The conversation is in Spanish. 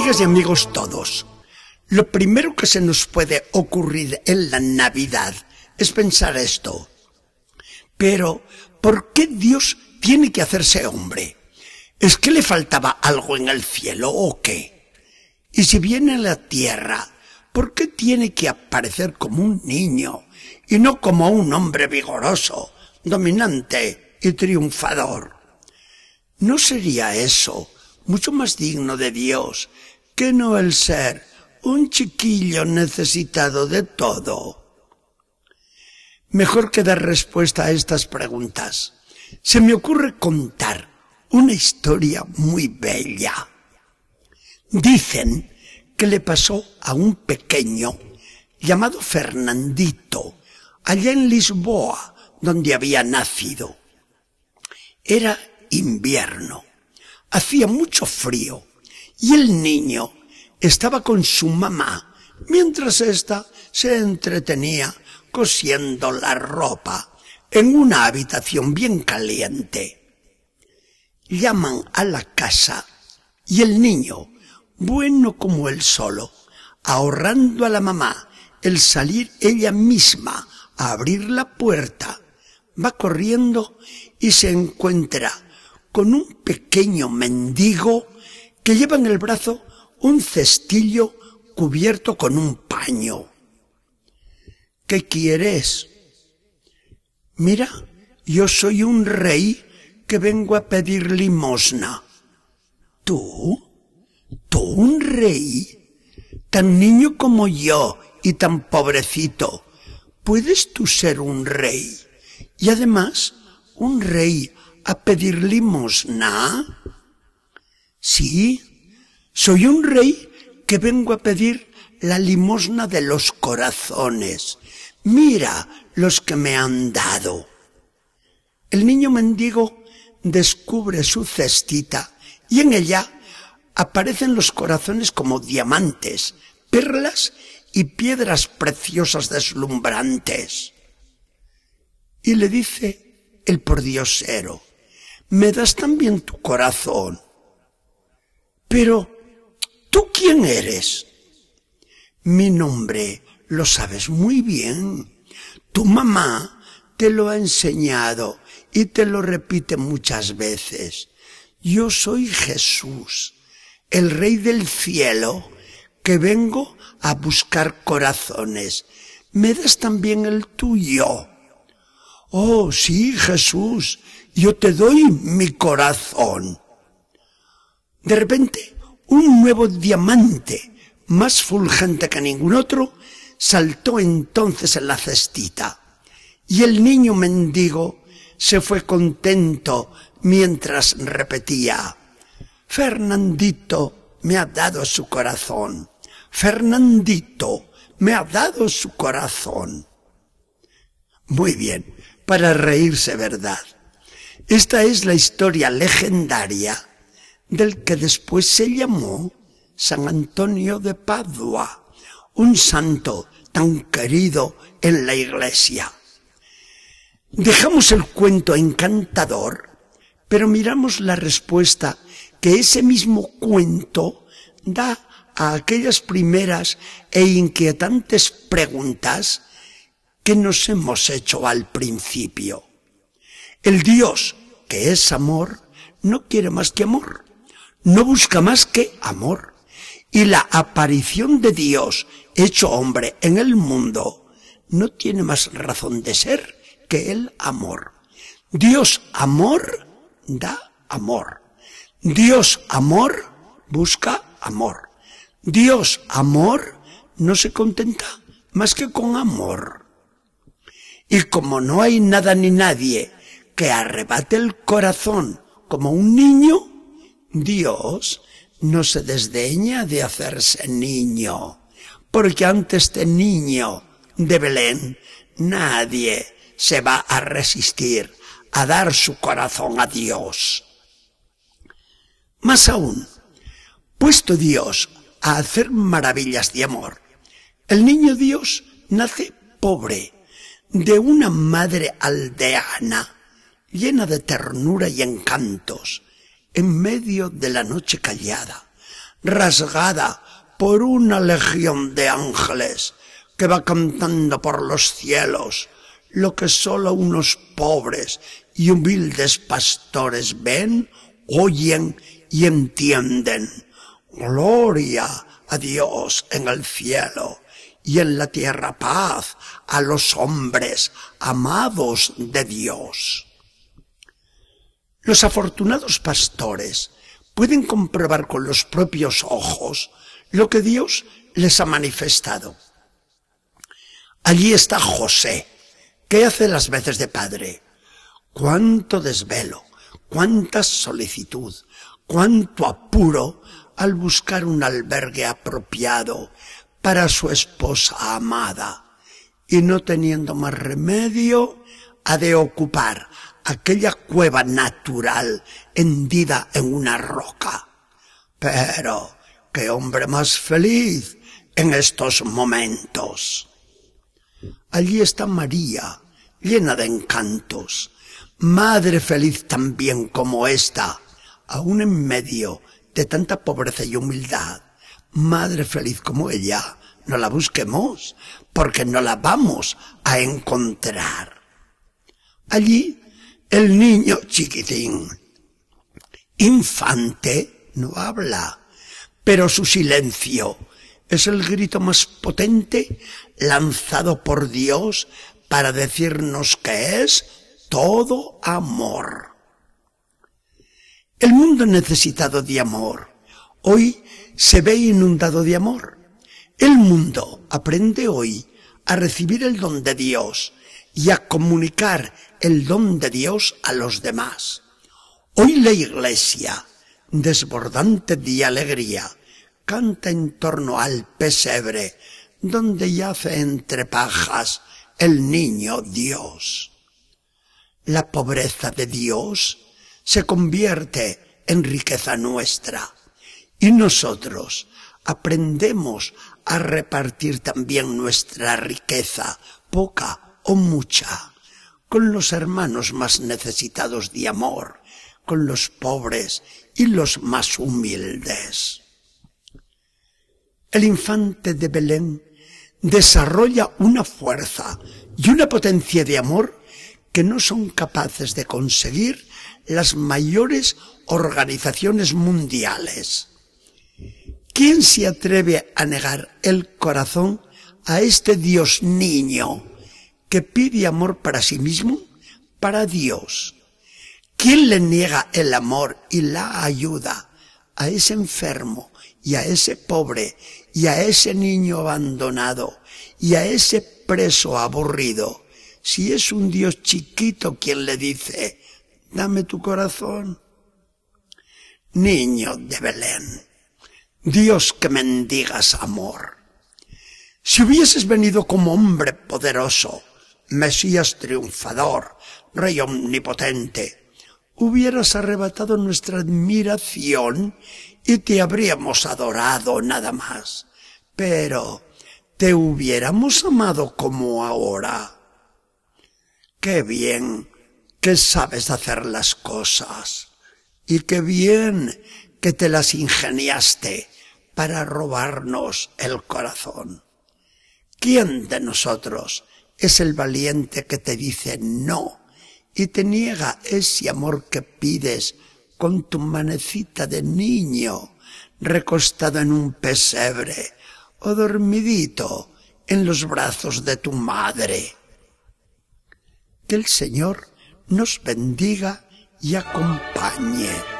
Amigas y amigos todos, lo primero que se nos puede ocurrir en la Navidad es pensar esto. Pero, ¿por qué Dios tiene que hacerse hombre? ¿Es que le faltaba algo en el cielo o qué? Y si viene a la tierra, ¿por qué tiene que aparecer como un niño y no como un hombre vigoroso, dominante y triunfador? ¿No sería eso mucho más digno de Dios que no el ser un chiquillo necesitado de todo? Mejor que dar respuesta a estas preguntas, se me ocurre contar una historia muy bella. Dicen que le pasó a un pequeño llamado Fernandito, allá en Lisboa, donde había nacido. Era invierno, hacía mucho frío, y el niño estaba con su mamá, mientras ésta se entretenía cosiendo la ropa en una habitación bien caliente. Llaman a la casa y el niño, bueno como él solo, ahorrando a la mamá el salir ella misma a abrir la puerta, va corriendo y se encuentra con un pequeño mendigo que lleva en el brazo un cestillo cubierto con un paño. ¿Qué quieres? Mira, yo soy un rey que vengo a pedir limosna. ¿Tú? ¿Tú un rey? Tan niño como yo y tan pobrecito. ¿Puedes tú ser un rey? Y además, un rey a pedir limosna? Sí, soy un rey que vengo a pedir la limosna de los corazones. Mira los que me han dado. El niño mendigo descubre su cestita y en ella aparecen los corazones como diamantes, perlas y piedras preciosas deslumbrantes. Y le dice el pordiosero, me das también tu corazón. Pero, ¿tú quién eres? Mi nombre lo sabes muy bien. Tu mamá te lo ha enseñado y te lo repite muchas veces. Yo soy Jesús, el Rey del cielo, que vengo a buscar corazones. ¿Me das también el tuyo? Oh, sí, Jesús, yo te doy mi corazón. De repente, un nuevo diamante, más fulgente que ningún otro, saltó entonces en la cestita. Y el niño mendigo se fue contento mientras repetía, Fernandito me ha dado su corazón. Fernandito me ha dado su corazón. Muy bien, para reírse, ¿verdad? Esta es la historia legendaria del que después se llamó San Antonio de Padua, un santo tan querido en la iglesia. Dejamos el cuento encantador, pero miramos la respuesta que ese mismo cuento da a aquellas primeras e inquietantes preguntas que nos hemos hecho al principio. El Dios, que es amor, no quiere más que amor, no busca más que amor. Y la aparición de Dios hecho hombre en el mundo no tiene más razón de ser que el amor. Dios amor da amor. Dios amor busca amor. Dios amor no se contenta más que con amor. Y como no hay nada ni nadie que arrebate el corazón como un niño, Dios no se desdeña de hacerse niño, porque ante este niño de Belén nadie se va a resistir a dar su corazón a Dios. Más aún, puesto Dios a hacer maravillas de amor, el niño Dios nace pobre, de una madre aldeana, llena de ternura y encantos, en medio de la noche callada, rasgada por una legión de ángeles que va cantando por los cielos lo que sólo unos pobres y humildes pastores ven, oyen y entienden. Gloria a Dios en el cielo y en la tierra paz a los hombres amados de Dios. Los afortunados pastores pueden comprobar con los propios ojos lo que Dios les ha manifestado. Allí está José, que hace las veces de padre. Cuánto desvelo, cuánta solicitud, cuánto apuro al buscar un albergue apropiado para su esposa amada, y no teniendo más remedio, ha de ocupar aquella cueva natural hendida en una roca. Pero, qué hombre más feliz en estos momentos. Allí está María, llena de encantos, madre feliz también como esta, aún en medio de tanta pobreza y humildad, madre feliz como ella, no la busquemos, porque no la vamos a encontrar. Allí el niño chiquitín, infante, no habla, pero su silencio es el grito más potente lanzado por Dios para decirnos que es todo amor. El mundo necesitado de amor hoy se ve inundado de amor. El mundo aprende hoy a recibir el don de Dios y a comunicar el don de Dios a los demás. Hoy la iglesia, desbordante de alegría, canta en torno al pesebre donde yace entre pajas el niño Dios. La pobreza de Dios se convierte en riqueza nuestra y nosotros aprendemos a repartir también nuestra riqueza, poca o mucha, con los hermanos más necesitados de amor, con los pobres y los más humildes. El infante de Belén desarrolla una fuerza y una potencia de amor que no son capaces de conseguir las mayores organizaciones mundiales. ¿Quién se atreve a negar el corazón a este Dios niño que pide amor para sí mismo, para Dios? ¿Quién le niega el amor y la ayuda a ese enfermo y a ese pobre y a ese niño abandonado y a ese preso aburrido, si es un Dios chiquito quien le dice, dame tu corazón. Niño de Belén, Dios que mendigas amor. Si hubieses venido como hombre poderoso, Mesías triunfador, Rey omnipotente, hubieras arrebatado nuestra admiración y te habríamos adorado nada más. Pero te hubiéramos amado como ahora. Qué bien que sabes hacer las cosas y qué bien que te las ingeniaste para robarnos el corazón. ¿Quién de nosotros es el valiente que te dice no y te niega ese amor que pides con tu manecita de niño recostado en un pesebre o dormidito en los brazos de tu madre. Que el Señor nos bendiga y acompañe.